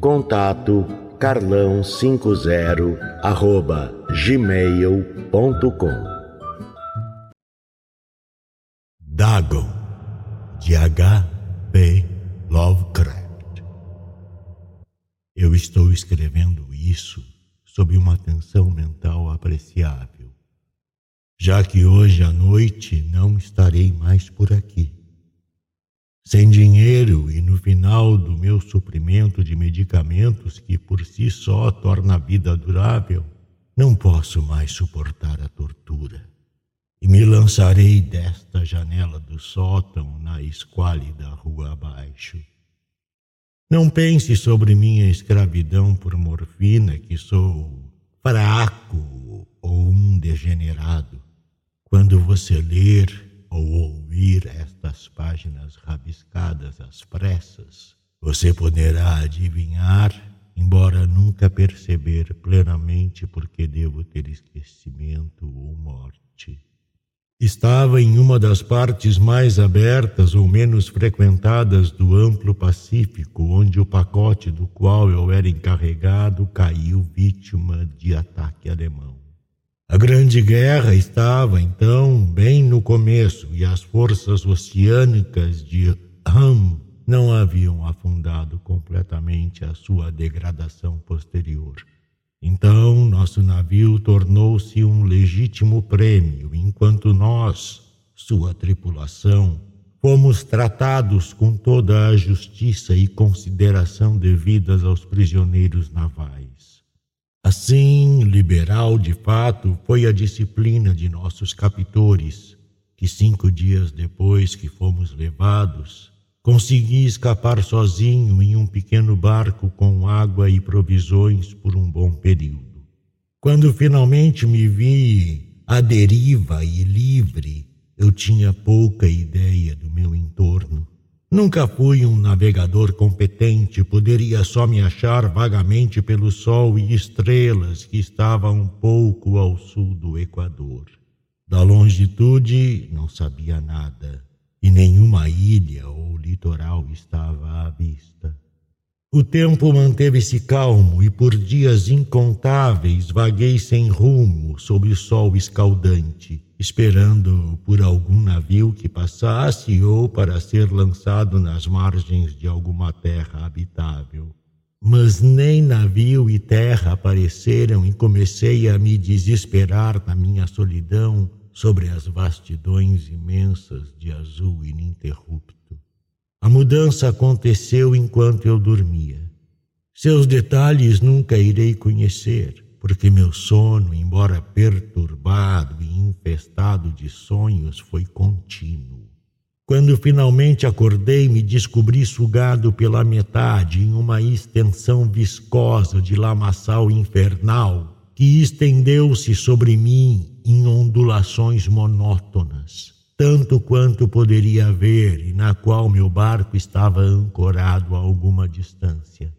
Contato carlão50 arroba gmail.com Dagon de H.P. Lovecraft Eu estou escrevendo isso sob uma tensão mental apreciável, já que hoje à noite não estarei mais por aqui. Sem dinheiro e no final do meu suprimento de medicamentos, que por si só torna a vida durável, não posso mais suportar a tortura. E me lançarei desta janela do sótão na esquálida rua abaixo. Não pense sobre minha escravidão por morfina, que sou fraco ou um degenerado. Quando você ler ou ouvir estas páginas rabiscadas às pressas, você poderá adivinhar, embora nunca perceber plenamente porque devo ter esquecimento ou morte. Estava em uma das partes mais abertas ou menos frequentadas do amplo Pacífico, onde o pacote do qual eu era encarregado caiu vítima de ataque alemão. A Grande Guerra estava, então, bem no começo e as forças oceânicas de Ham não haviam afundado completamente a sua degradação posterior. Então, nosso navio tornou-se um legítimo prêmio, enquanto nós, sua tripulação, fomos tratados com toda a justiça e consideração devidas aos prisioneiros navais. Assim, liberal de fato foi a disciplina de nossos captores, que cinco dias depois que fomos levados, consegui escapar sozinho em um pequeno barco com água e provisões por um bom período. Quando finalmente me vi à deriva e livre, eu tinha pouca ideia do meu entorno. Nunca fui um navegador competente, poderia só me achar vagamente pelo sol e estrelas que estava um pouco ao sul do Equador. Da longitude não sabia nada, e nenhuma ilha ou litoral estava à vista. O tempo manteve-se calmo e por dias incontáveis vaguei sem rumo sob o sol escaldante esperando por algum navio que passasse ou para ser lançado nas margens de alguma terra habitável. Mas nem navio e terra apareceram e comecei a me desesperar na minha solidão sobre as vastidões imensas de azul ininterrupto. A mudança aconteceu enquanto eu dormia. Seus detalhes nunca irei conhecer porque meu sono, embora perturbado e infestado de sonhos, foi contínuo. Quando finalmente acordei, me descobri sugado pela metade em uma extensão viscosa de lamaçal infernal que estendeu-se sobre mim em ondulações monótonas, tanto quanto poderia ver e na qual meu barco estava ancorado a alguma distância.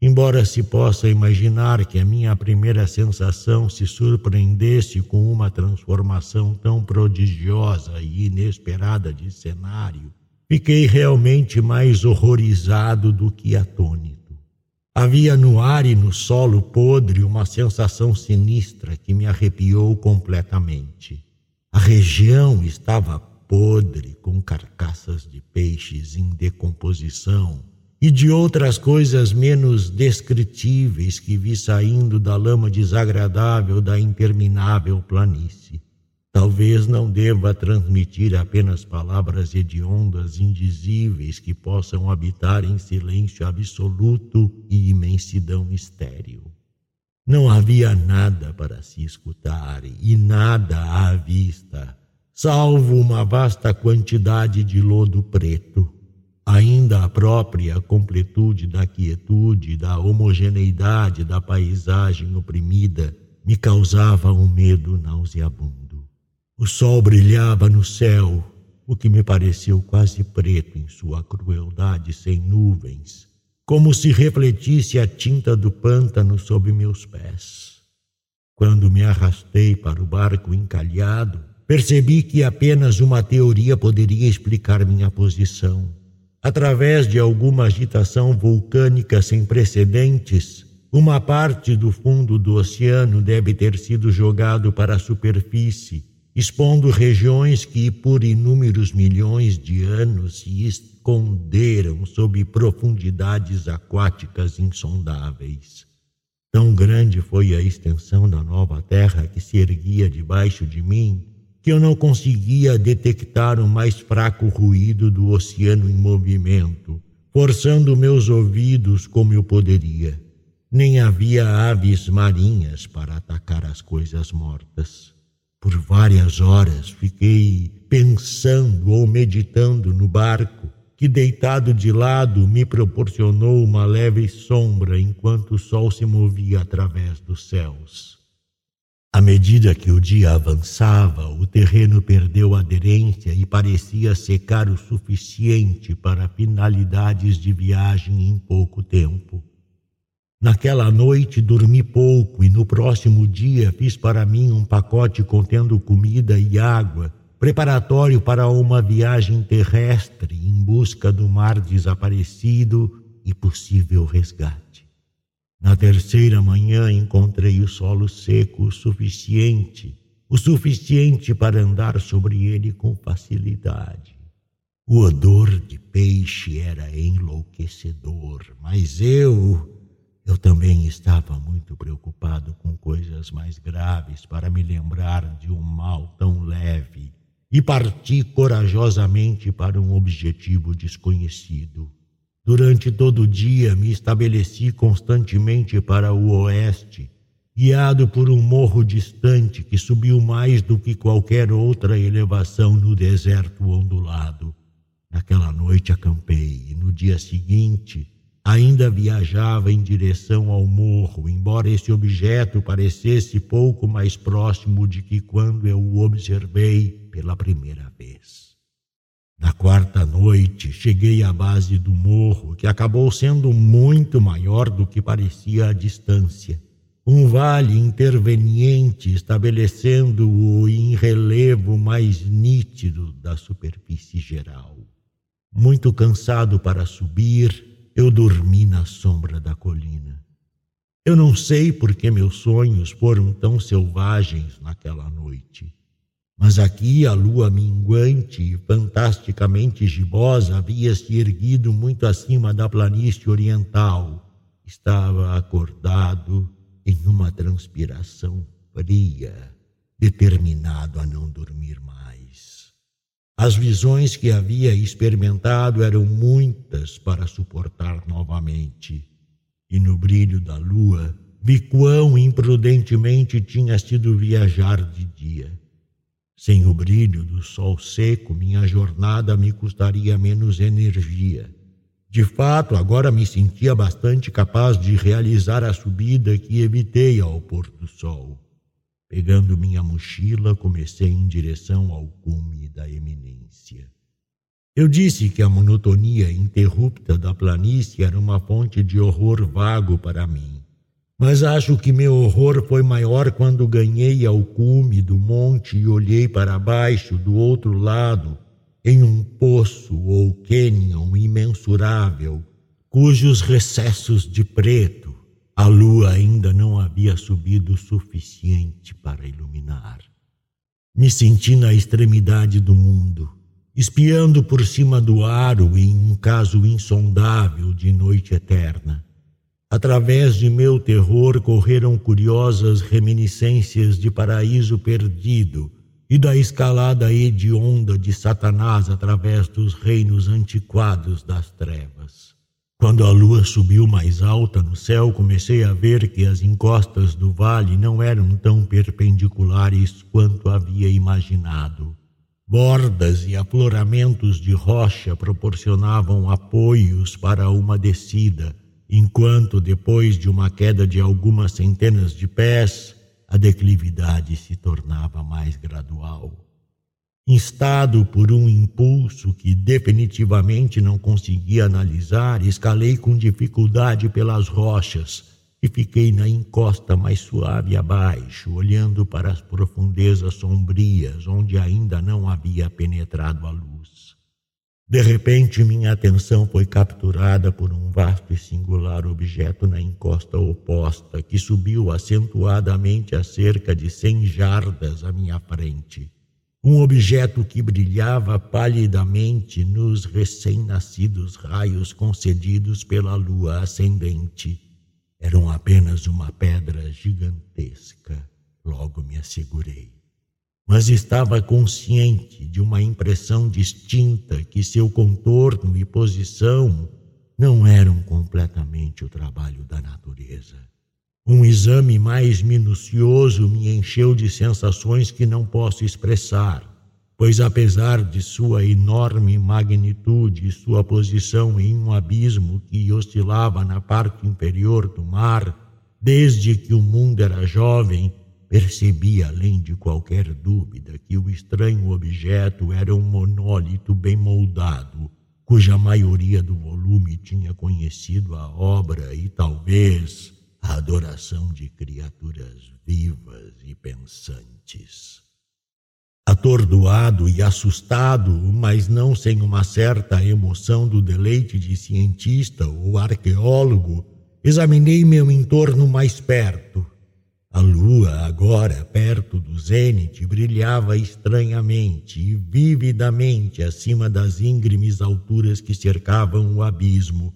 Embora se possa imaginar que a minha primeira sensação se surpreendesse com uma transformação tão prodigiosa e inesperada de cenário, fiquei realmente mais horrorizado do que atônito. Havia no ar e no solo podre uma sensação sinistra que me arrepiou completamente. A região estava podre, com carcaças de peixes em decomposição e de outras coisas menos descritíveis que vi saindo da lama desagradável da interminável planície. Talvez não deva transmitir apenas palavras hediondas, indizíveis, que possam habitar em silêncio absoluto e imensidão estéril. Não havia nada para se escutar e nada à vista, salvo uma vasta quantidade de lodo preto. Ainda a própria completude da quietude, da homogeneidade da paisagem oprimida, me causava um medo nauseabundo. O sol brilhava no céu, o que me pareceu quase preto em sua crueldade sem nuvens, como se refletisse a tinta do pântano sob meus pés. Quando me arrastei para o barco encalhado, percebi que apenas uma teoria poderia explicar minha posição. Através de alguma agitação vulcânica sem precedentes, uma parte do fundo do oceano deve ter sido jogado para a superfície, expondo regiões que por inúmeros milhões de anos se esconderam sob profundidades aquáticas insondáveis. Tão grande foi a extensão da nova terra que se erguia debaixo de mim que eu não conseguia detectar o mais fraco ruído do oceano em movimento, forçando meus ouvidos como eu poderia. Nem havia aves marinhas para atacar as coisas mortas. Por várias horas fiquei pensando ou meditando no barco, que deitado de lado me proporcionou uma leve sombra enquanto o sol se movia através dos céus. À medida que o dia avançava, o terreno perdeu aderência e parecia secar o suficiente para finalidades de viagem em pouco tempo. Naquela noite dormi pouco e no próximo dia fiz para mim um pacote contendo comida e água, preparatório para uma viagem terrestre em busca do mar desaparecido e possível resgate. Na terceira manhã encontrei o solo seco o suficiente, o suficiente para andar sobre ele com facilidade. O odor de peixe era enlouquecedor, mas eu, eu também estava muito preocupado com coisas mais graves para me lembrar de um mal tão leve e parti corajosamente para um objetivo desconhecido. Durante todo o dia me estabeleci constantemente para o oeste, guiado por um morro distante que subiu mais do que qualquer outra elevação no deserto ondulado. Naquela noite acampei e no dia seguinte ainda viajava em direção ao morro, embora esse objeto parecesse pouco mais próximo de que quando eu o observei pela primeira vez. Na quarta noite, cheguei à base do morro, que acabou sendo muito maior do que parecia a distância. Um vale interveniente estabelecendo-o em relevo mais nítido da superfície geral. Muito cansado para subir, eu dormi na sombra da colina. Eu não sei por que meus sonhos foram tão selvagens naquela noite. Mas aqui a lua minguante fantasticamente gibosa havia se erguido muito acima da planície oriental. Estava acordado em uma transpiração fria, determinado a não dormir mais. As visões que havia experimentado eram muitas para suportar novamente, e no brilho da lua vi quão imprudentemente tinha sido viajar de dia. Sem o brilho do sol seco, minha jornada me custaria menos energia. De fato, agora me sentia bastante capaz de realizar a subida que evitei ao pôr do sol. Pegando minha mochila, comecei em direção ao cume da eminência. Eu disse que a monotonia interrupta da planície era uma fonte de horror vago para mim. Mas acho que meu horror foi maior quando ganhei ao cume do monte e olhei para baixo do outro lado, em um poço ou cânion imensurável, cujos recessos de preto a lua ainda não havia subido o suficiente para iluminar. Me senti na extremidade do mundo, espiando por cima do aro em um caso insondável de noite eterna Através de meu terror correram curiosas reminiscências de paraíso perdido, e da escalada hedionda de Satanás através dos reinos antiquados das trevas. Quando a lua subiu mais alta no céu, comecei a ver que as encostas do vale não eram tão perpendiculares quanto havia imaginado. Bordas e afloramentos de rocha proporcionavam apoios para uma descida, enquanto, depois de uma queda de algumas centenas de pés, a declividade se tornava mais gradual. Instado por um impulso que definitivamente não conseguia analisar, escalei com dificuldade pelas rochas e fiquei na encosta mais suave abaixo, olhando para as profundezas sombrias onde ainda não havia penetrado a luz. De repente, minha atenção foi capturada por um vasto e singular objeto na encosta oposta, que subiu acentuadamente a cerca de cem jardas à minha frente. Um objeto que brilhava palidamente nos recém-nascidos raios concedidos pela lua ascendente. Eram apenas uma pedra gigantesca, logo me assegurei mas estava consciente de uma impressão distinta que seu contorno e posição não eram completamente o trabalho da natureza. Um exame mais minucioso me encheu de sensações que não posso expressar, pois apesar de sua enorme magnitude e sua posição em um abismo que oscilava na parte inferior do mar, desde que o mundo era jovem, Percebi, além de qualquer dúvida, que o estranho objeto era um monólito bem moldado, cuja maioria do volume tinha conhecido a obra e talvez a adoração de criaturas vivas e pensantes. Atordoado e assustado, mas não sem uma certa emoção do deleite de cientista ou arqueólogo, examinei meu entorno mais perto a lua, agora perto do zênite, brilhava estranhamente e vividamente acima das íngremes alturas que cercavam o abismo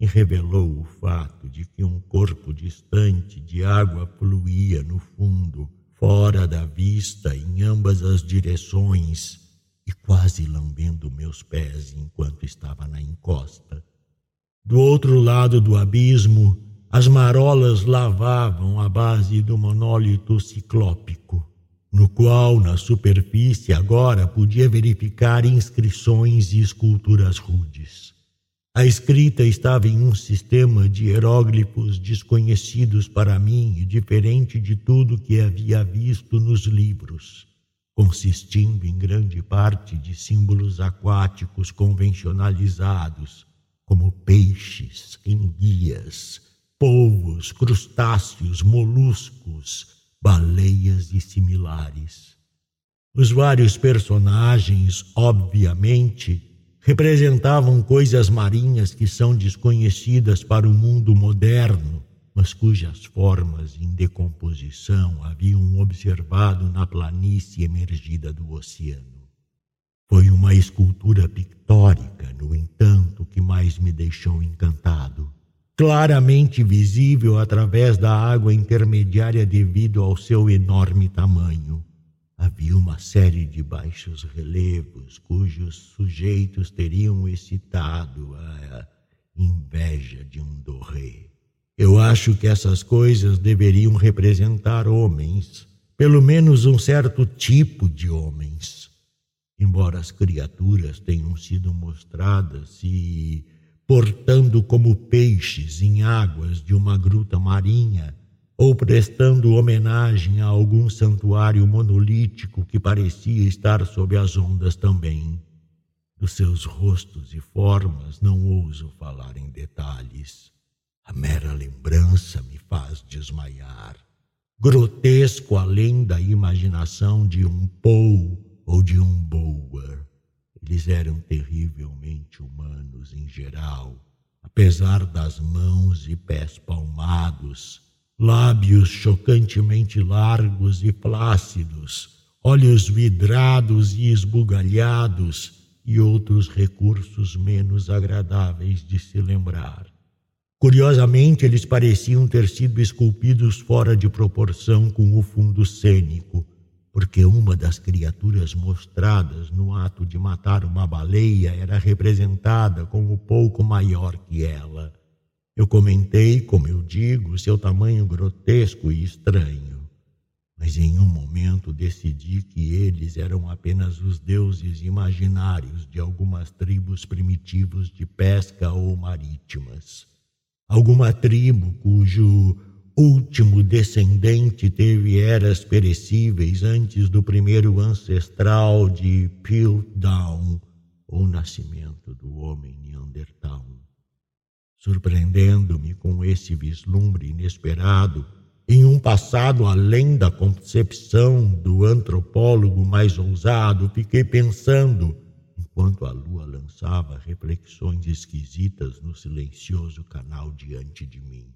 e revelou o fato de que um corpo distante de água fluía no fundo, fora da vista, em ambas as direções e quase lambendo meus pés enquanto estava na encosta. Do outro lado do abismo, as marolas lavavam a base do monólito ciclópico, no qual, na superfície, agora podia verificar inscrições e esculturas rudes. A escrita estava em um sistema de hieróglifos desconhecidos para mim e diferente de tudo que havia visto nos livros, consistindo em grande parte de símbolos aquáticos convencionalizados, como peixes, enguias, polvos, crustáceos, moluscos, baleias e similares. Os vários personagens, obviamente, representavam coisas marinhas que são desconhecidas para o mundo moderno, mas cujas formas em decomposição haviam observado na planície emergida do oceano. Foi uma escultura pictórica, no entanto, que mais me deixou encantado claramente visível através da água intermediária devido ao seu enorme tamanho. Havia uma série de baixos relevos cujos sujeitos teriam excitado a inveja de um doré. Eu acho que essas coisas deveriam representar homens, pelo menos um certo tipo de homens. Embora as criaturas tenham sido mostradas e portando como peixes em águas de uma gruta marinha, ou prestando homenagem a algum santuário monolítico que parecia estar sob as ondas também. Dos seus rostos e formas não ouso falar em detalhes. A mera lembrança me faz desmaiar. Grotesco além da imaginação de um Poe ou de um Bower. Eles eram terrivelmente humanos em geral, apesar das mãos e pés palmados, lábios chocantemente largos e plácidos, olhos vidrados e esbugalhados e outros recursos menos agradáveis de se lembrar. Curiosamente, eles pareciam ter sido esculpidos fora de proporção com o fundo cênico, porque uma das criaturas mostradas no ato de matar uma baleia era representada como pouco maior que ela. Eu comentei, como eu digo, seu tamanho grotesco e estranho. Mas em um momento decidi que eles eram apenas os deuses imaginários de algumas tribos primitivos de pesca ou marítimas. Alguma tribo cujo último descendente teve eras perecíveis antes do primeiro ancestral de Piltdown, ou nascimento do homem Neandertal. Surpreendendo-me com esse vislumbre inesperado, em um passado além da concepção do antropólogo mais ousado, fiquei pensando, enquanto a lua lançava reflexões esquisitas no silencioso canal diante de mim.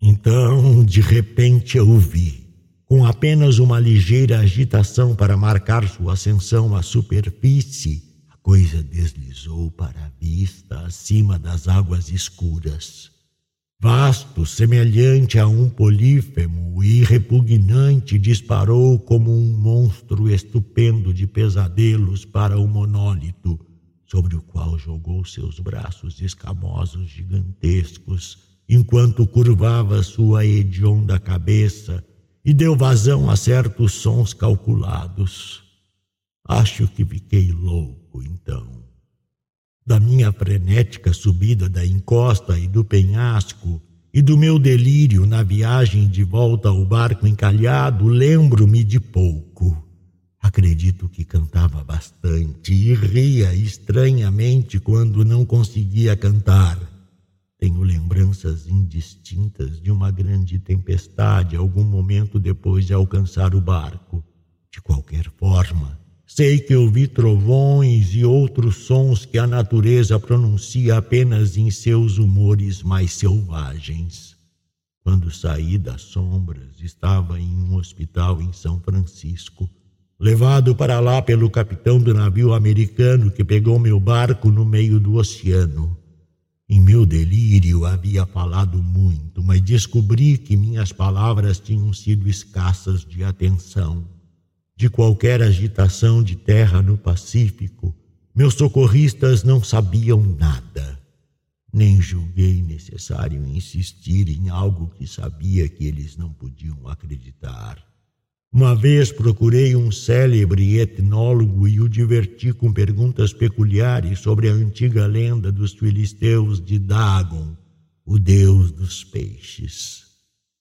Então, de repente, eu vi, com apenas uma ligeira agitação para marcar sua ascensão à superfície, a coisa deslizou para a vista acima das águas escuras. Vasto, semelhante a um polífemo e repugnante, disparou como um monstro estupendo de pesadelos para o monólito, sobre o qual jogou seus braços escamosos gigantescos, enquanto curvava sua hedionda cabeça e deu vazão a certos sons calculados. Acho que fiquei louco então da minha frenética subida da encosta e do penhasco, e do meu delírio na viagem de volta ao barco encalhado, lembro-me de pouco. Acredito que cantava bastante e ria estranhamente quando não conseguia cantar. Tenho lembranças indistintas de uma grande tempestade algum momento depois de alcançar o barco. De qualquer forma, Sei que ouvi trovões e outros sons que a natureza pronuncia apenas em seus humores mais selvagens. Quando saí das sombras, estava em um hospital em São Francisco, levado para lá pelo capitão do navio americano que pegou meu barco no meio do oceano. Em meu delírio havia falado muito, mas descobri que minhas palavras tinham sido escassas de atenção de qualquer agitação de terra no Pacífico, meus socorristas não sabiam nada. Nem julguei necessário insistir em algo que sabia que eles não podiam acreditar. Uma vez procurei um célebre etnólogo e o diverti com perguntas peculiares sobre a antiga lenda dos filisteus de Dagon, o deus dos peixes.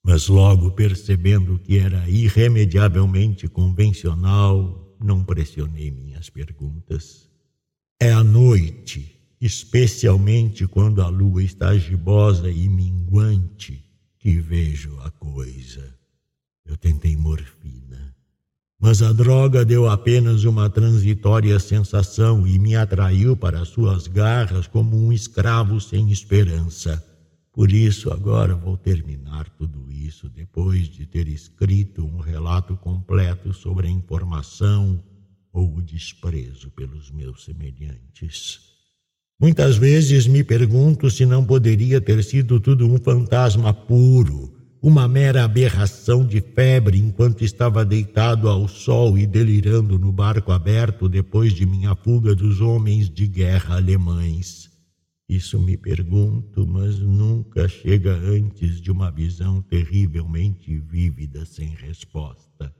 Mas logo percebendo que era irremediavelmente convencional, não pressionei minhas perguntas. É à noite, especialmente quando a lua está gibosa e minguante, que vejo a coisa. Eu tentei morfina, mas a droga deu apenas uma transitória sensação e me atraiu para suas garras como um escravo sem esperança. Por isso, agora vou terminar tudo isso depois de ter escrito um relato completo sobre a informação ou o desprezo pelos meus semelhantes. Muitas vezes me pergunto se não poderia ter sido tudo um fantasma puro, uma mera aberração de febre enquanto estava deitado ao sol e delirando no barco aberto depois de minha fuga dos homens de guerra alemães. Isso me pergunto, mas nunca chega antes de uma visão terrivelmente vívida sem resposta.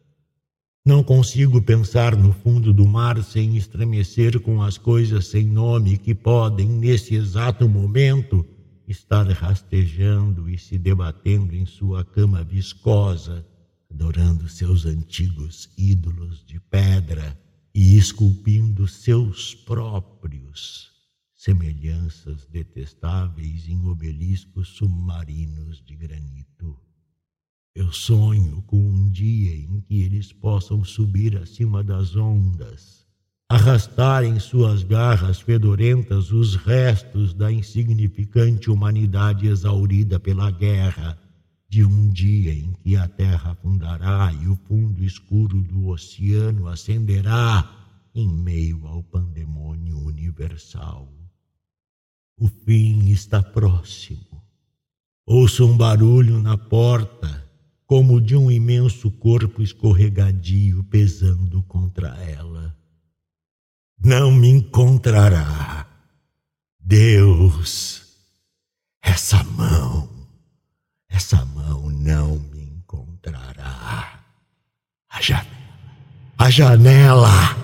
Não consigo pensar no fundo do mar sem estremecer com as coisas sem nome que podem, nesse exato momento, estar rastejando e se debatendo em sua cama viscosa, adorando seus antigos ídolos de pedra e esculpindo seus próprios semelhanças detestáveis em obeliscos submarinos de granito. Eu sonho com um dia em que eles possam subir acima das ondas, arrastar em suas garras fedorentas os restos da insignificante humanidade exaurida pela guerra, de um dia em que a terra afundará e o fundo escuro do oceano acenderá em meio ao pandemônio universal. O fim está próximo. Ouço um barulho na porta, como de um imenso corpo escorregadio pesando contra ela. Não me encontrará. Deus, essa mão, essa mão não me encontrará. A janela, a janela.